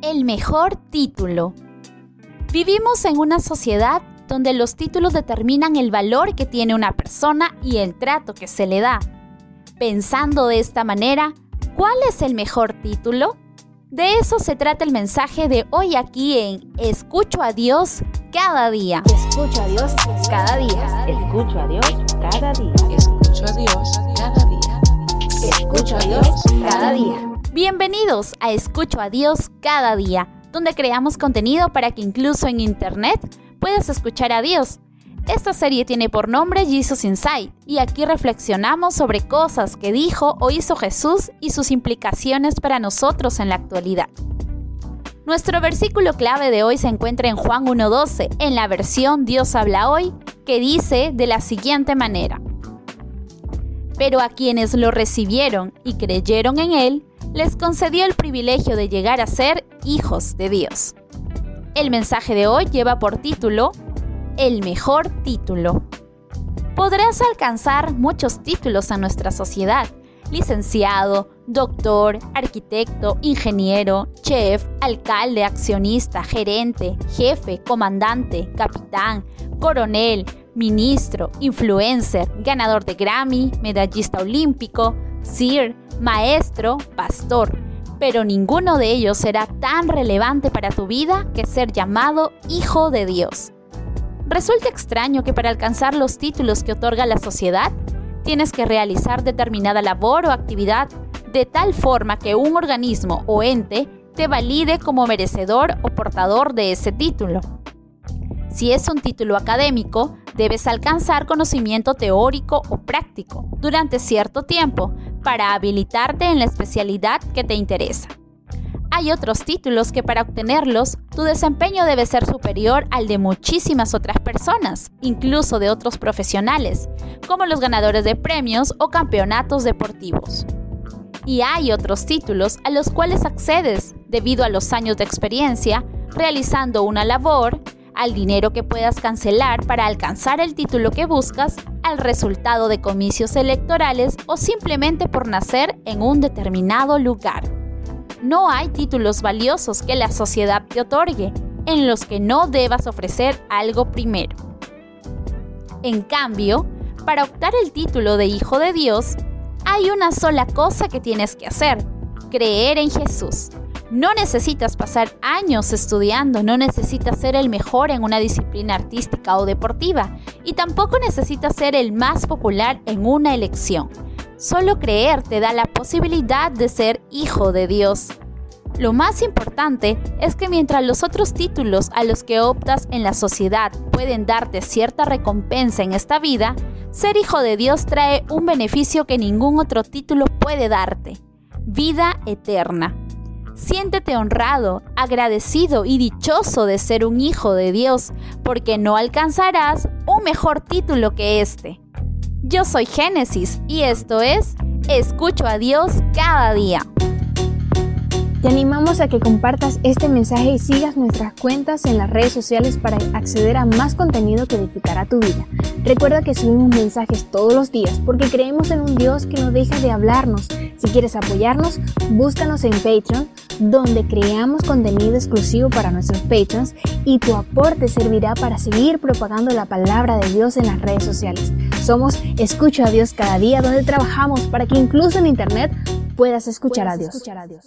El mejor título. Vivimos en una sociedad donde los títulos determinan el valor que tiene una persona y el trato que se le da. Pensando de esta manera, ¿cuál es el mejor título? De eso se trata el mensaje de hoy aquí en Escucho a Dios cada día. Escucho a Dios cada día. Escucho a Dios cada día. Escucho a Dios cada día. Escucho a Dios cada día. Bienvenidos a Escucho a Dios cada día, donde creamos contenido para que incluso en Internet puedas escuchar a Dios. Esta serie tiene por nombre Jesus Inside y aquí reflexionamos sobre cosas que dijo o hizo Jesús y sus implicaciones para nosotros en la actualidad. Nuestro versículo clave de hoy se encuentra en Juan 1.12, en la versión Dios habla hoy, que dice de la siguiente manera. Pero a quienes lo recibieron y creyeron en Él, les concedió el privilegio de llegar a ser hijos de Dios. El mensaje de hoy lleva por título El mejor título. Podrás alcanzar muchos títulos en nuestra sociedad. Licenciado, doctor, arquitecto, ingeniero, chef, alcalde, accionista, gerente, jefe, comandante, capitán, coronel, ministro, influencer, ganador de Grammy, medallista olímpico, Sir, maestro, pastor, pero ninguno de ellos será tan relevante para tu vida que ser llamado Hijo de Dios. Resulta extraño que para alcanzar los títulos que otorga la sociedad, tienes que realizar determinada labor o actividad de tal forma que un organismo o ente te valide como merecedor o portador de ese título. Si es un título académico, debes alcanzar conocimiento teórico o práctico durante cierto tiempo para habilitarte en la especialidad que te interesa. Hay otros títulos que para obtenerlos tu desempeño debe ser superior al de muchísimas otras personas, incluso de otros profesionales, como los ganadores de premios o campeonatos deportivos. Y hay otros títulos a los cuales accedes debido a los años de experiencia realizando una labor, al dinero que puedas cancelar para alcanzar el título que buscas, al resultado de comicios electorales o simplemente por nacer en un determinado lugar. No hay títulos valiosos que la sociedad te otorgue en los que no debas ofrecer algo primero. En cambio, para optar el título de Hijo de Dios, hay una sola cosa que tienes que hacer, creer en Jesús. No necesitas pasar años estudiando, no necesitas ser el mejor en una disciplina artística o deportiva y tampoco necesitas ser el más popular en una elección. Solo creer te da la posibilidad de ser hijo de Dios. Lo más importante es que mientras los otros títulos a los que optas en la sociedad pueden darte cierta recompensa en esta vida, ser hijo de Dios trae un beneficio que ningún otro título puede darte, vida eterna. Siéntete honrado, agradecido y dichoso de ser un hijo de Dios, porque no alcanzarás un mejor título que este. Yo soy Génesis y esto es Escucho a Dios cada día. Te animamos a que compartas este mensaje y sigas nuestras cuentas en las redes sociales para acceder a más contenido que edificará tu vida. Recuerda que subimos mensajes todos los días porque creemos en un Dios que no deja de hablarnos. Si quieres apoyarnos, búscanos en Patreon, donde creamos contenido exclusivo para nuestros patrons y tu aporte servirá para seguir propagando la palabra de Dios en las redes sociales. Somos Escucho a Dios cada día, donde trabajamos para que incluso en Internet puedas escuchar, a, Dios.